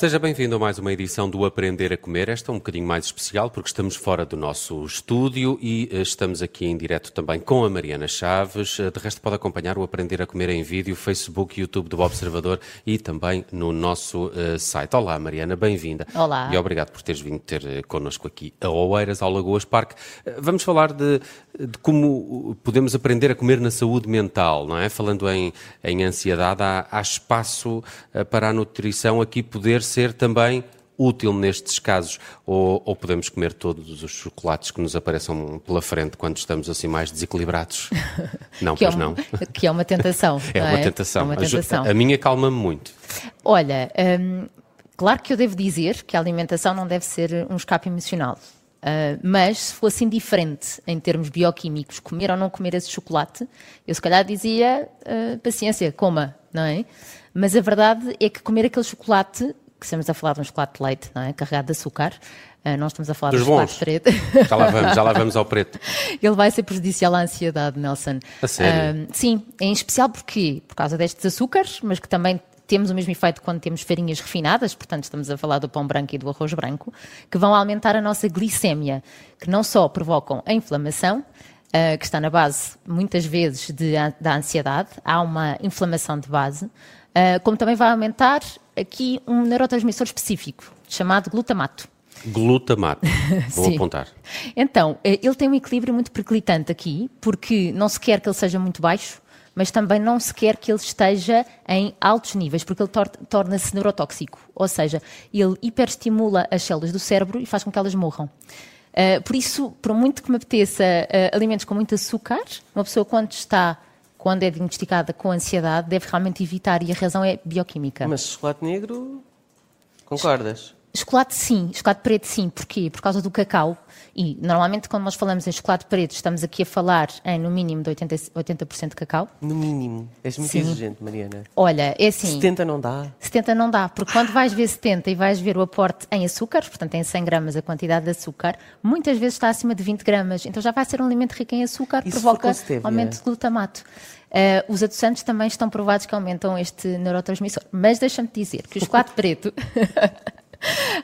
Seja bem-vindo a mais uma edição do Aprender a Comer. Esta é um bocadinho mais especial porque estamos fora do nosso estúdio e eh, estamos aqui em direto também com a Mariana Chaves. Eh, de resto, pode acompanhar o Aprender a Comer em vídeo, Facebook, YouTube do Observador e também no nosso uh, site. Olá, Mariana, bem-vinda. Olá. E obrigado por teres vindo ter connosco aqui a Oeiras, ao Lagoas Parque. Vamos falar de, de, como podemos aprender a comer na saúde mental, não é? Falando em, em ansiedade, há, há espaço para a nutrição aqui poder ser também útil nestes casos? Ou, ou, podemos comer todos os chocolates que nos apareçam pela frente quando estamos assim mais desequilibrados? Não, que pois é um, não. Que é uma tentação. é, uma é? tentação. é uma tentação. A, a minha calma-me muito. Olha, hum, claro que eu devo dizer que a alimentação não deve ser um escape emocional. Uh, mas se fosse indiferente em termos bioquímicos, comer ou não comer esse chocolate, eu se calhar dizia uh, paciência, coma, não é? Mas a verdade é que comer aquele chocolate, que estamos a falar de um chocolate de leite, não é? Carregado de açúcar, uh, nós estamos a falar Dos de um chocolate preto. Já lá vamos, já lá vamos ao preto. Ele vai ser prejudicial à ansiedade, Nelson. A sério? Uh, sim, em especial porque, por causa destes açúcares, mas que também temos o mesmo efeito quando temos farinhas refinadas, portanto estamos a falar do pão branco e do arroz branco, que vão aumentar a nossa glicémia, que não só provocam a inflamação, uh, que está na base, muitas vezes, de, da ansiedade, há uma inflamação de base, uh, como também vai aumentar aqui um neurotransmissor específico, chamado glutamato. Glutamato. Vou apontar. Então, eh, ele tem um equilíbrio muito periclitante aqui, porque não se quer que ele seja muito baixo, mas também não se quer que ele esteja em altos níveis, porque ele tor torna-se neurotóxico. Ou seja, ele hiperestimula as células do cérebro e faz com que elas morram. Uh, por isso, por muito que me apeteça uh, alimentos com muito açúcar, uma pessoa quando está, quando é diagnosticada com ansiedade, deve realmente evitar, e a razão é bioquímica. Mas chocolate negro, concordas? Chocolate sim, chocolate preto sim. Porquê? Por causa do cacau. E normalmente quando nós falamos em chocolate preto estamos aqui a falar em no mínimo de 80%, 80 de cacau. No mínimo. És muito Sim. exigente, Mariana. Olha, é assim, 70 não dá? 70 não dá, porque quando vais ver 70 e vais ver o aporte em açúcares, portanto em 100 gramas a quantidade de açúcar, muitas vezes está acima de 20 gramas. Então já vai ser um alimento rico em açúcar, for provoca aumento de glutamato. Uh, os adoçantes também estão provados que aumentam este neurotransmissor. Mas deixa-me dizer que o chocolate preto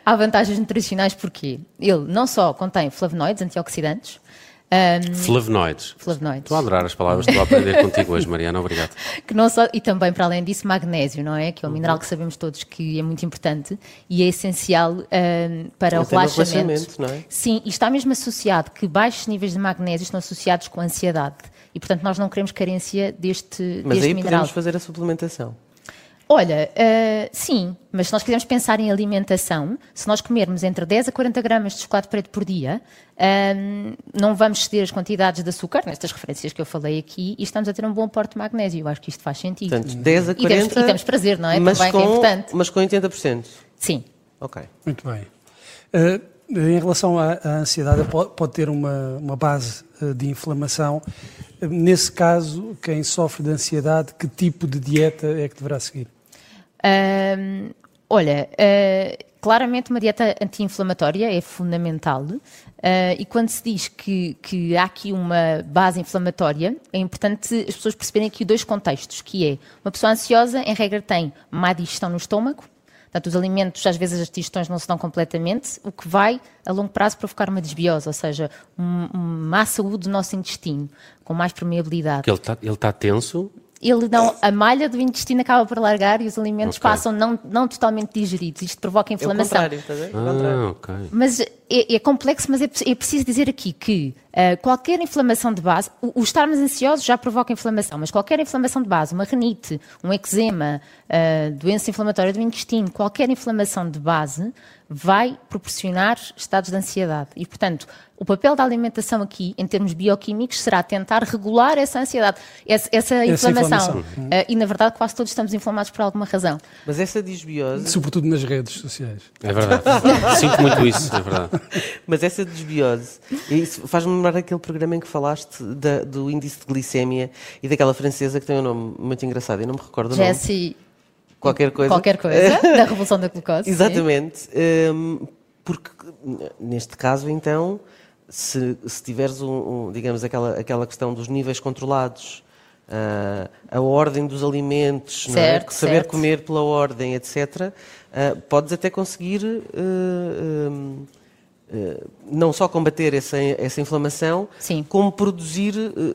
há vantagens nutricionais porque ele não só contém flavonoides, antioxidantes, um, Flavonoides. flavonoides, Estou a adorar as palavras que estou a aprender contigo hoje, Mariana. Obrigado. que não só, e também para além disso magnésio, não é? Que é um mineral que sabemos todos que é muito importante e é essencial um, para o Até no relaxamento. relaxamento, não é? Sim, e está mesmo associado que baixos níveis de magnésio estão associados com ansiedade. E portanto nós não queremos carência deste, Mas deste aí mineral. podemos fazer a suplementação. Olha, uh, sim, mas se nós quisermos pensar em alimentação, se nós comermos entre 10 a 40 gramas de chocolate preto por dia, um, não vamos ceder as quantidades de açúcar, nestas referências que eu falei aqui, e estamos a ter um bom aporte de magnésio. Eu acho que isto faz sentido. Portanto, 10 a E temos- 40. e temos prazer, não é? Mas Também, com, é importante. Mas com 80%. Sim. Ok. Muito bem. Eh, em relação à, à ansiedade, pode, pode ter uma, uma base eh, de inflamação. Nesse caso, quem sofre de ansiedade, que tipo de dieta é que deverá seguir? Olha, uh, claramente uma dieta anti-inflamatória é fundamental. uh, e quando se diz que, que há aqui uma base inflamatória, é importante as pessoas perceberem aqui dois contextos, que é uma pessoa ansiosa, em regra, tem má digestão no estômago, Portanto, os alimentos, às vezes as digestões não se dão completamente, o que vai, a longo prazo, provocar uma desbiose, ou seja, um- má saúde do nosso intestino, com mais permeabilidade. Ele está ele está tenso. Ele não, a malha do intestino acaba por largar e os alimentos Ok. passam não, não totalmente digeridos. Isto provoca É o inflamação. contrário, estás a ver? É o contrário. Ah, ok. Mas é, é complexo, mas é, é preciso dizer aqui que ah, qualquer inflamação de base, o, o estarmos ansiosos já provoca inflamação, mas qualquer inflamação de base, uma renite, um eczema, ah, doença inflamatória do intestino, qualquer inflamação de base vai proporcionar estados de ansiedade. E, portanto, o papel da alimentação aqui, em termos bioquímicos, será tentar regular essa ansiedade, essa, essa inflamação. inflamação. Ah, e, na verdade, quase todos estamos inflamados por alguma razão. Mas essa desbiose, Sobretudo nas redes sociais. É verdade. Sinto muito isso, é verdade. mas essa desbiose, isso faz-me lembrar aquele programa em que falaste da- do índice de glicémia e daquela francesa que tem um nome muito engraçado, eu não me recordo o nome. Jessie, Qualquer coisa. qualquer coisa, da revolução da glucose. Exatamente. Hum, porque, neste caso, então, se, se tiveres, um, um, digamos, aquela, aquela questão dos níveis controlados uh, a ordem dos alimentos, certo, é? saber certo. comer pela ordem, etc., uh, podes até conseguir uh, não só combater essa, essa inflamação, Sim. como produzir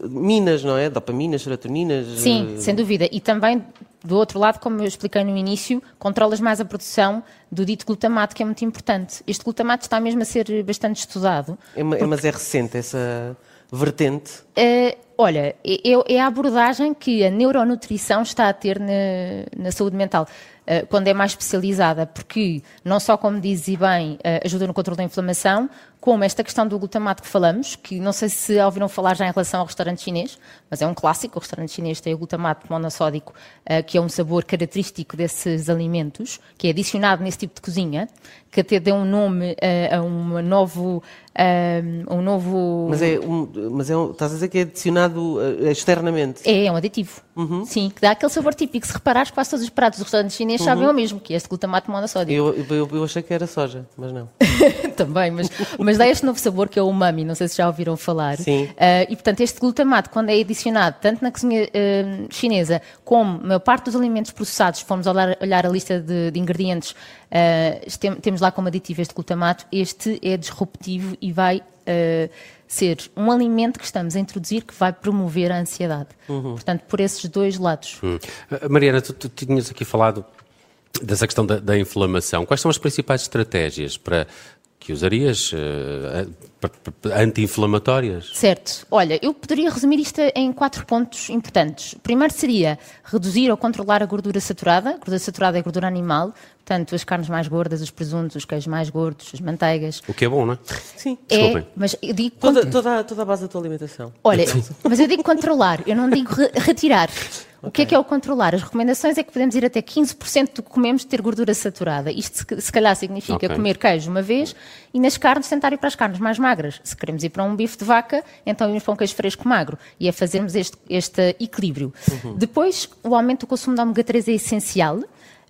minas, não é? Dopaminas, serotoninas. Sim, sem dúvida. E também, do outro lado, como eu expliquei no início, controlas mais a produção do dito glutamato, que é muito importante. Este glutamato está mesmo a ser bastante estudado. É, porque... Mas é recente essa vertente? Uh, olha, é, é, a abordagem que a neuronutrição está a ter na, na saúde mental. Uh, quando é mais especializada, porque não só, como dizes bem, uh, ajuda no controle da inflamação, como esta questão do glutamato que falamos, que não sei se ouviram falar já em relação ao restaurante chinês, mas é um clássico, o restaurante chinês tem o glutamato monossódico, uh, que é um sabor característico desses alimentos, que é adicionado nesse tipo de cozinha, que até deu um nome a um novo... Uh, um novo... Mas, é um, mas é um, estás a dizer que é adicionado externamente? É, é um aditivo. Uhum. Sim, que dá aquele sabor típico. Se reparares, quase todos os pratos do restaurante chinês uhum. sabem o mesmo, que é este glutamato monossódico. Eu, eu, eu achei que era soja, mas não. Também, mas, mas dá este novo sabor que é o umami, não sei se já ouviram falar. Sim. Uh, e portanto, este glutamato, quando é adicionado tanto na cozinha uh, chinesa como na parte dos alimentos processados, se formos olhar, olhar a lista de, de ingredientes, uh, tem, temos lá como aditivo este glutamato, este é disruptivo e vai ser um alimento que estamos a introduzir que vai promover a ansiedade. Uhum. Portanto, por esses dois lados. Uhum. Mariana, tu, tu tinhas aqui falado dessa questão da, da, inflamação. Quais são as principais estratégias para que usarias uh, anti-inflamatórias? Certo. Olha, eu poderia resumir isto em quatro pontos importantes. O primeiro seria reduzir ou controlar a gordura saturada. A gordura saturada é gordura animal, portanto, as carnes mais gordas, os presuntos, os queijos mais gordos, as manteigas. O que é bom, não é? Sim. É, mas eu digo... Toda, toda, toda a base da tua alimentação. Olha, mas eu digo controlar, eu não digo re retirar. Okay. O que é que é o controlar? As recomendações é que podemos ir até 15% do que comemos ter gordura saturada. Isto se calhar significa okay. comer queijo uma vez e nas carnes tentar ir para as carnes mais magras. Se queremos ir para um bife de vaca, então irmos para um queijo fresco magro. E é fazermos este, este equilíbrio. Uhum. Depois, o aumento do consumo de ômega 3 é essencial.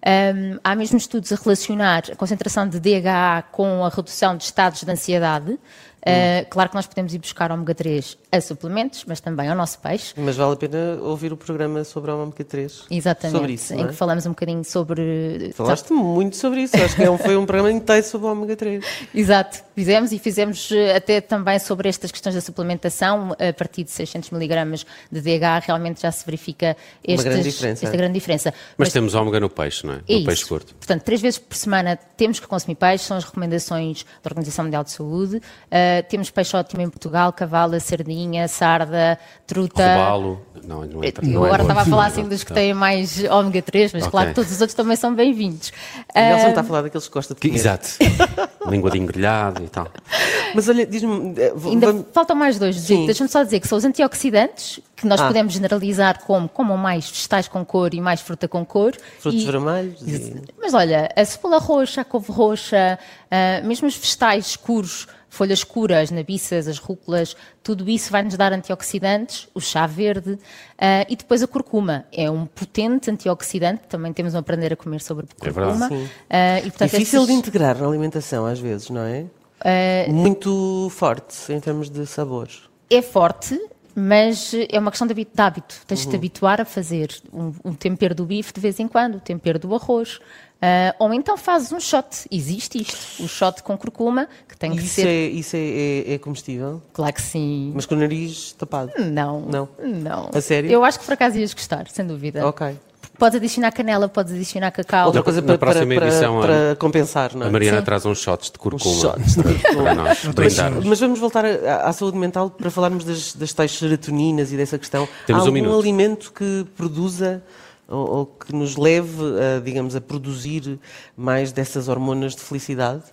Um, há mesmo estudos a relacionar a concentração de DHA com a redução de estados de ansiedade. Uh, claro que nós podemos ir buscar ômega 3 a suplementos, mas também ao nosso peixe. Mas vale a pena ouvir o programa sobre a ômega 3. Exatamente, sobre isso, em é? que falamos um bocadinho sobre... Falaste muito sobre isso, acho que é foi um programa inteiro sobre a ômega 3. Exato, fizemos e fizemos eh, até também sobre estas questões da suplementação, a partir de 600 miligramas de DHA realmente já se verifica estes, grande esta grande diferença. Mas, mas temos ômega no peixe, não é? é no peixe curto. Portanto, três vezes por semana temos que consumir peixe, são as recomendações da Organização Mundial de Saúde. Uh, temos peixe ótimo em Portugal, cavala, sardinha, sarda, truta. Robalo. Não, não é, não agora é estava a falar assim dos que têm mais ômega 3, mas okay. claro que todos os outros também são bem-vindos. Nelson uh, está a falar daqueles que gosta de comer. Exato. Língua de engrelhado e tal. Mas olha, diz-me. Eh, Ainda vamos... faltam mais dois. Deixa-me só dizer que são os antioxidantes, que nós ah. podemos generalizar como comam mais vegetais com cor e mais fruta com cor. Frutos e... vermelhos. E... Mas olha, a cebola roxa, a couve roxa, uh, mesmo os vegetais escuros folhas escuras, nabiças, as rúculas, tudo isso vai nos dar antioxidantes, o chá verde uh, e depois a curcuma. É um potente antioxidante, também temos a aprender a comer sobre curcuma. É uh, e, portanto, Difícil estes... de integrar na alimentação às vezes, não é? Uh, Muito forte em termos de sabores. É forte, mas é uma questão de hábito. Tens de te uhum. habituar a fazer um, um, tempero do bife de vez em quando, o um tempero do arroz, Uh, ou então fazes um shot, existe isto, o shot com curcuma, que tem que isso ser... É, isso é, é, é, comestível? Claro que sim. Mas com o nariz tapado? Não. Não? Não. A sério? Eu acho que por acaso ias gostar, sem dúvida. Ok. Podes adicionar canela, podes adicionar cacau. Outra coisa para, para, edição, para, compensar, não é? A Mariana Sim. traz uns shots de curcuma. Shots de curcuma. para nós, mas, mas, vamos voltar à, à, saúde mental para falarmos das, das tais serotoninas e dessa questão. Temos Há algum um minuto. alimento que produza ou, ou que nos leve, a, digamos, a produzir mais dessas hormonas de felicidade?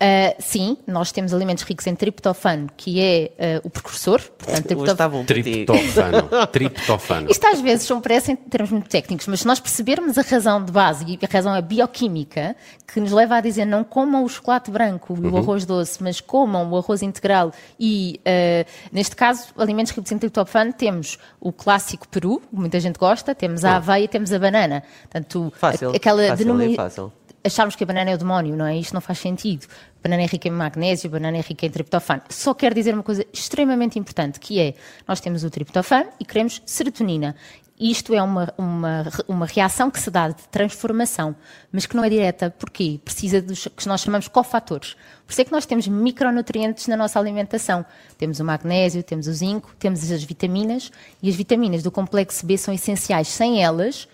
Uh, sim, nós temos alimentos ricos em triptofano, que é uh, o precursor. Portanto, triptofano. Triptofano. triptofano. Isto às vezes são, parecem termos muito técnicos, mas se nós percebermos a razão de base e a razão é bioquímica, que nos leva a dizer não comam o chocolate branco e uhum. o arroz doce, mas comam o arroz integral e, uh, neste caso, alimentos ricos em triptofano, temos o clássico peru, que muita gente gosta, temos a aveia, temos a banana. Portanto, fácil, aquela fácil, é fácil acharmos que a banana é o demónio, não é? Isto não faz sentido. Banana é rica em magnésio, banana é rica em triptofano. Só quero dizer uma coisa extremamente importante, que é, nós temos o triptofano e queremos serotonina. Isto é uma, uma, uma reação que se dá de transformação, mas que não é direta. Porquê? Precisa dos que nós chamamos cofatores. Por isso é que nós temos micronutrientes na nossa alimentação. Temos o magnésio, temos o zinco, temos as vitaminas, e as vitaminas do complexo B são essenciais. Sem elas,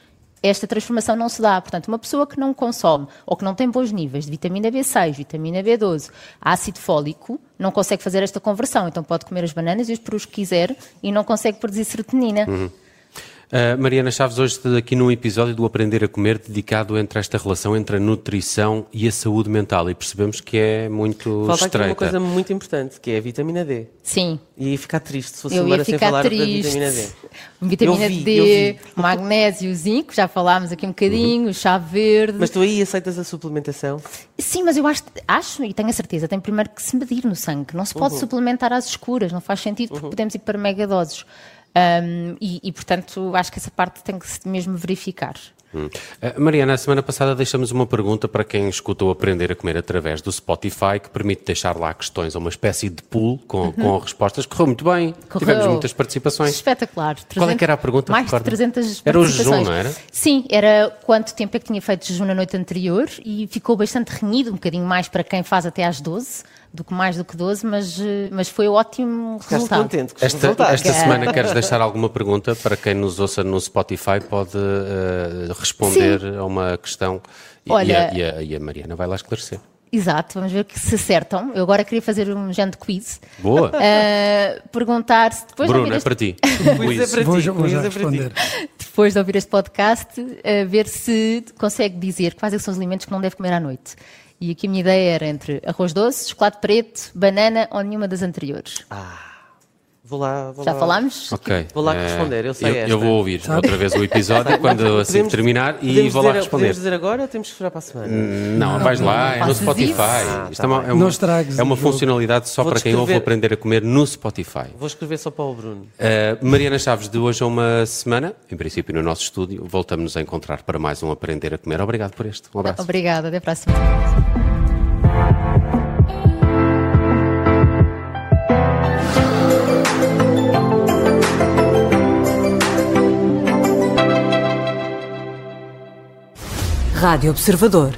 esta transformação não se dá. Portanto, uma pessoa que não consome ou que não tem bons níveis de vitamina B6, vitamina B12, ácido fólico, não consegue fazer esta conversão. Então pode comer as bananas e os perus que quiser e não consegue produzir serotonina. Uhum. Uh, Mariana Chaves, hoje aqui num episódio do Aprender a Comer, dedicado entre esta relação entre a nutrição e a saúde mental, e percebemos que é muito Falta estreita. aqui uma coisa muito importante, que é a vitamina D. Sim. E ia ficar triste se fosse eu embora sem falar triste. da vitamina D. Vitamina vi, D, magnésio, zinco, já falámos aqui um bocadinho, uhum. chá verde. Mas tu aí aceitas a suplementação? Sim, mas eu acho, acho e tenho a certeza, tem primeiro que se medir no sangue. Não se pode uhum. suplementar às escuras, não faz sentido, porque uhum. podemos ir para megadoses. Um, e, e, portanto, acho que essa parte tem que se mesmo verificar. Hum. Uh, Mariana, a semana passada deixamos uma pergunta para quem escutou Aprender a Comer através do Spotify, que permite deixar lá questões, uma espécie de pool com, uhum. com respostas. Correu muito bem, Correu. tivemos muitas participações. Espetacular. 300, Qual é que era a pergunta? Mais de 300 Era o jejum, não era? Sim, era quanto tempo é que tinha feito jejum na noite anterior e ficou bastante renhido, um bocadinho mais para quem faz até às 12 do que mais do que 12, mas, eh, mas foi ótimo Ficaste resultado. contente com esta, esta semana queres deixar alguma pergunta para quem nos ouça no Spotify pode uh, responder Sim. a uma questão Olha, e, a, e, a, e a Mariana vai lá esclarecer. Exato, vamos ver que se acertam. Eu agora queria fazer um género de quiz. Boa! Uh, perguntar se depois Bruno, de é para ti. quiz é para ti. Vou, vou já responder. Depois de ouvir este podcast, uh, ver se consegue dizer quais é são os alimentos que não deve comer à noite. E aqui a minha ideia era entre arroz doce, chocolate preto, banana ou nenhuma das anteriores. Ah. Vou lá, vou Já lá. falámos? Ok. Vou lá responder, eu sei eu, esta. eu vou ouvir outra vez o episódio quando assim podemos, terminar e vou lá responder. Podemos dizer agora ou temos que esperar para a semana? Hum, não, não vais não, lá, não é no Spotify. Ah, Isto tá é uma, é uma, é uma funcionalidade só para quem ouve aprender a comer no Spotify. Vou escrever só para o Bruno. Uh, Mariana Chaves, de hoje a uma semana, em princípio no nosso estúdio, voltamos a encontrar para mais um Aprender a Comer. Obrigado por este. Um abraço. Obrigada, até para a próxima. Rádio Observador.